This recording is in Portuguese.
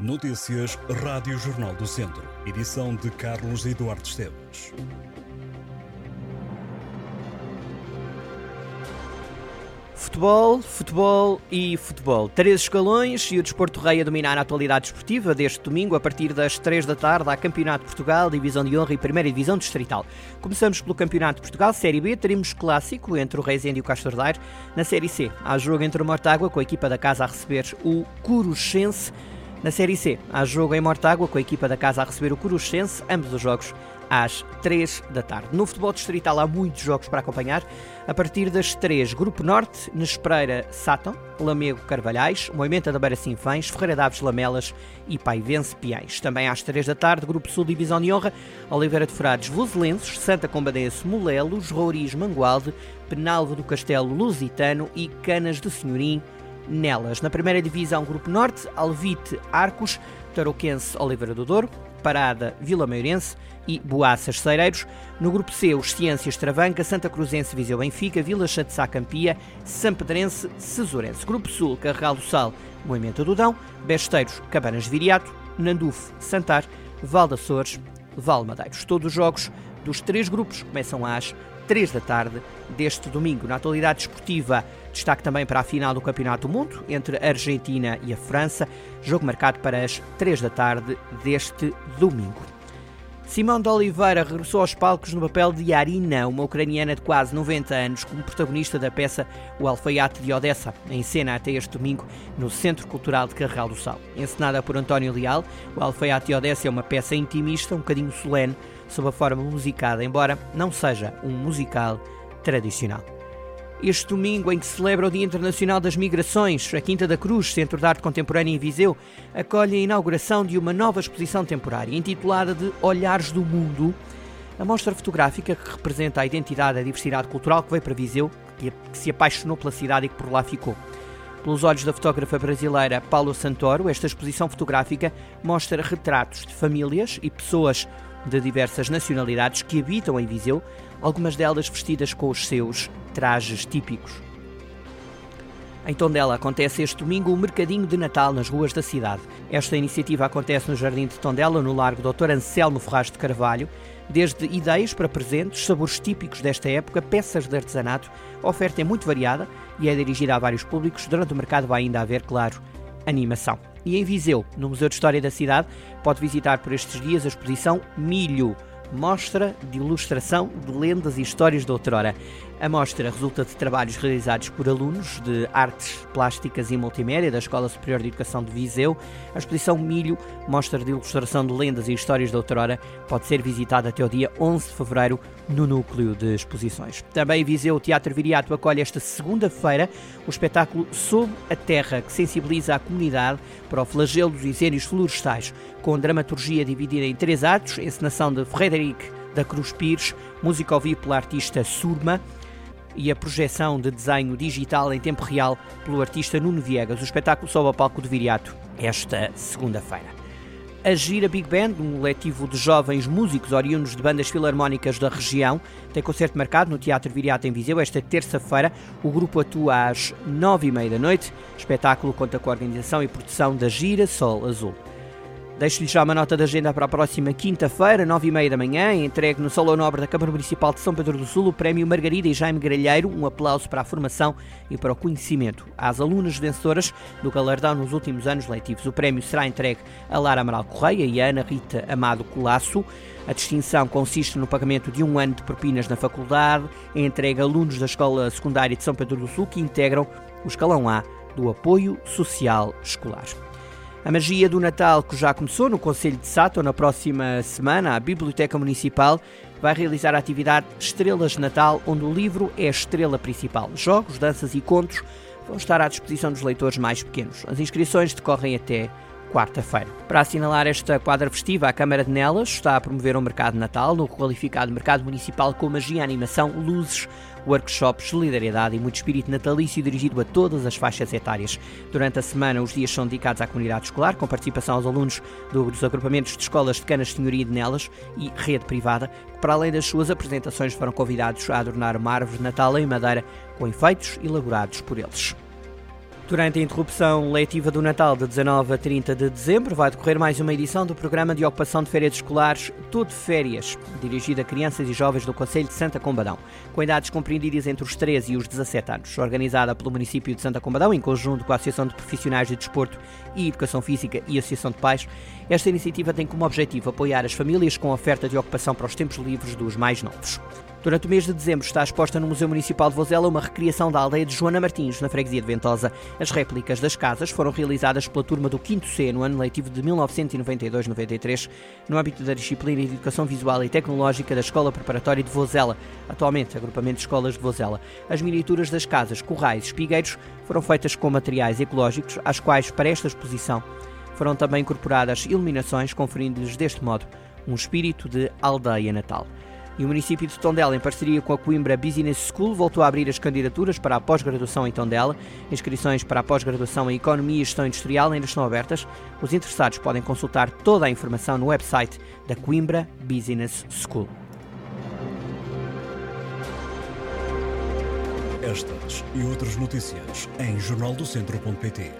Notícias Rádio Jornal do Centro. Edição de Carlos Eduardo Esteves. Futebol, futebol e futebol. Três escalões e o Desporto Rei a dominar a atualidade esportiva deste domingo a partir das três da tarde há Campeonato de Portugal, Divisão de Honra e Primeira Divisão Distrital. Começamos pelo Campeonato de Portugal, Série B, teremos clássico entre o Reisende e o Castro Daire. Na Série C, há jogo entre o Mortágua com a equipa da casa a receber o Curuchense. Na Série C, há jogo em Mortágua com a equipa da casa a receber o Curuchense, ambos os jogos às 3 da tarde. No futebol distrital há muitos jogos para acompanhar. A partir das 3, Grupo Norte, Nespereira Sátão, Lamego Carvalhais, Moimenta da Beira Sinfães, Ferreira Daves Lamelas e Paivense Piães. Também às 3 da tarde, Grupo Sul Divisão de Honra, Oliveira de Frades Voselenses, Santa Combadense Molelos, Rouriz Mangualde, Penalva do Castelo Lusitano e Canas de Senhorim Nelas. Na primeira divisão, Grupo Norte, Alvite Arcos, Tarouquense Oliveira do Douro, Parada Vila Meirense e Boaças Cereiros. No grupo C, os Ciências Travanca, Santa Cruzense Viseu Benfica, Vila Chatzá Campia, São Pedrense Cesurense. Grupo Sul, Carregal do Sal, Moimenta do Dão, Besteiros, Cabanas de Viriato, Nandufo, Santar, Val de Açores, Valmadeiros. Todos os jogos dos três grupos começam às 3 da tarde deste domingo. Na atualidade esportiva, destaque também para a final do Campeonato do Mundo entre a Argentina e a França, jogo marcado para as 3 da tarde deste domingo. Simão de Oliveira regressou aos palcos no papel de Arina, uma ucraniana de quase 90 anos, como protagonista da peça O Alfaiate de Odessa, em cena até este domingo no Centro Cultural de Carregal do Sal. Encenada por António Leal, O Alfaiate de Odessa é uma peça intimista, um bocadinho solene, sob a forma musicada, embora não seja um musical tradicional. Este domingo, em que se celebra o Dia Internacional das Migrações, a Quinta da Cruz, Centro de Arte Contemporânea em Viseu, acolhe a inauguração de uma nova exposição temporária, intitulada de Olhares do Mundo, a mostra fotográfica que representa a identidade e a diversidade cultural que veio para Viseu, que se apaixonou pela cidade e que por lá ficou. Pelos olhos da fotógrafa brasileira Paulo Santoro, esta exposição fotográfica mostra retratos de famílias e pessoas de diversas nacionalidades que habitam em Viseu, algumas delas vestidas com os seus trajes típicos. Em Tondela acontece este domingo o Mercadinho de Natal nas ruas da cidade. Esta iniciativa acontece no Jardim de Tondela, no Largo Dr. Anselmo Ferraz de Carvalho. Desde ideias para presentes, sabores típicos desta época, peças de artesanato, a oferta é muito variada e é dirigida a vários públicos. Durante o mercado vai ainda haver, claro, animação. E em Viseu, no Museu de História da cidade, pode visitar por estes dias a exposição Milho, mostra de ilustração de lendas e histórias de outrora. A mostra resulta de trabalhos realizados por alunos de artes plásticas e multimédia da Escola Superior de Educação de Viseu. A exposição Milho, mostra de ilustração de lendas e histórias de outrora, pode ser visitada até o dia 11 de fevereiro no núcleo de exposições. Também Viseu Teatro Viriato acolhe esta segunda-feira o espetáculo Sob a Terra, que sensibiliza a comunidade para o flagelo dos incêndios florestais, com dramaturgia dividida em três atos, encenação de Frederic da Cruz Pires, música ao vivo pela artista Surma, e a projeção de desenho digital em tempo real pelo artista Nuno Viegas. O espetáculo sobe ao palco do Viriato esta segunda-feira. A Gira Big Band, um coletivo de jovens músicos oriundos de bandas filarmónicas da região, tem concerto marcado no Teatro Viriato em Viseu esta terça-feira. O grupo atua às nove e meia da noite. O espetáculo conta com a organização e produção da Gira Sol Azul. Deixo-lhe já uma nota de agenda para a próxima quinta-feira, nove e meia da manhã, entregue no Salão Nobre da Câmara Municipal de São Pedro do Sul o Prémio Margarida e Jaime Gralheiro, um aplauso para a formação e para o conhecimento às alunas vencedoras do galardão nos últimos anos letivos. O prémio será entregue a Lara Amaral Correia e a Ana Rita Amado Colasso. A distinção consiste no pagamento de um ano de propinas na faculdade, é entregue a alunos da Escola Secundária de São Pedro do Sul que integram o escalão A do apoio social escolar. A magia do Natal, que já começou no Conselho de Sato, na próxima semana, a Biblioteca Municipal vai realizar a atividade Estrelas de Natal, onde o livro é a estrela principal. Jogos, danças e contos vão estar à disposição dos leitores mais pequenos. As inscrições decorrem até quarta-feira. Para assinalar esta quadra festiva, a Câmara de Nelas está a promover um mercado Natal no qualificado mercado municipal com magia, animação, luzes, workshops, solidariedade e muito espírito natalício dirigido a todas as faixas etárias. Durante a semana, os dias são dedicados à comunidade escolar, com participação aos alunos dos agrupamentos de escolas de Canas Senhoria de Nelas e rede privada, que para além das suas apresentações foram convidados a adornar uma árvore de Natal em madeira com efeitos elaborados por eles. Durante a interrupção letiva do Natal de 19 a 30 de dezembro, vai decorrer mais uma edição do programa de ocupação de férias escolares Tudo Férias, dirigido a crianças e jovens do Conselho de Santa Combadão, com idades compreendidas entre os 13 e os 17 anos. Organizada pelo município de Santa Combadão, em conjunto com a Associação de Profissionais de Desporto e Educação Física e Associação de Pais, esta iniciativa tem como objetivo apoiar as famílias com oferta de ocupação para os tempos livres dos mais novos. Durante o mês de dezembro está exposta no Museu Municipal de Vozela uma recriação da aldeia de Joana Martins, na freguesia de Ventosa. As réplicas das casas foram realizadas pela turma do 5 C no ano letivo de 1992-93, no âmbito da disciplina de Educação Visual e Tecnológica da Escola Preparatória de Vozela, atualmente agrupamento de escolas de Vozela. As miniaturas das casas, corrais e espigueiros foram feitas com materiais ecológicos, às quais, para esta exposição, foram também incorporadas iluminações, conferindo-lhes deste modo um espírito de aldeia natal. E o município de Tondela, em parceria com a Coimbra Business School, voltou a abrir as candidaturas para a pós-graduação em Tondela. Inscrições para a pós-graduação em Economia e Gestão Industrial ainda estão abertas. Os interessados podem consultar toda a informação no website da Coimbra Business School. Estas e outras notícias em jornaldocentro.pt.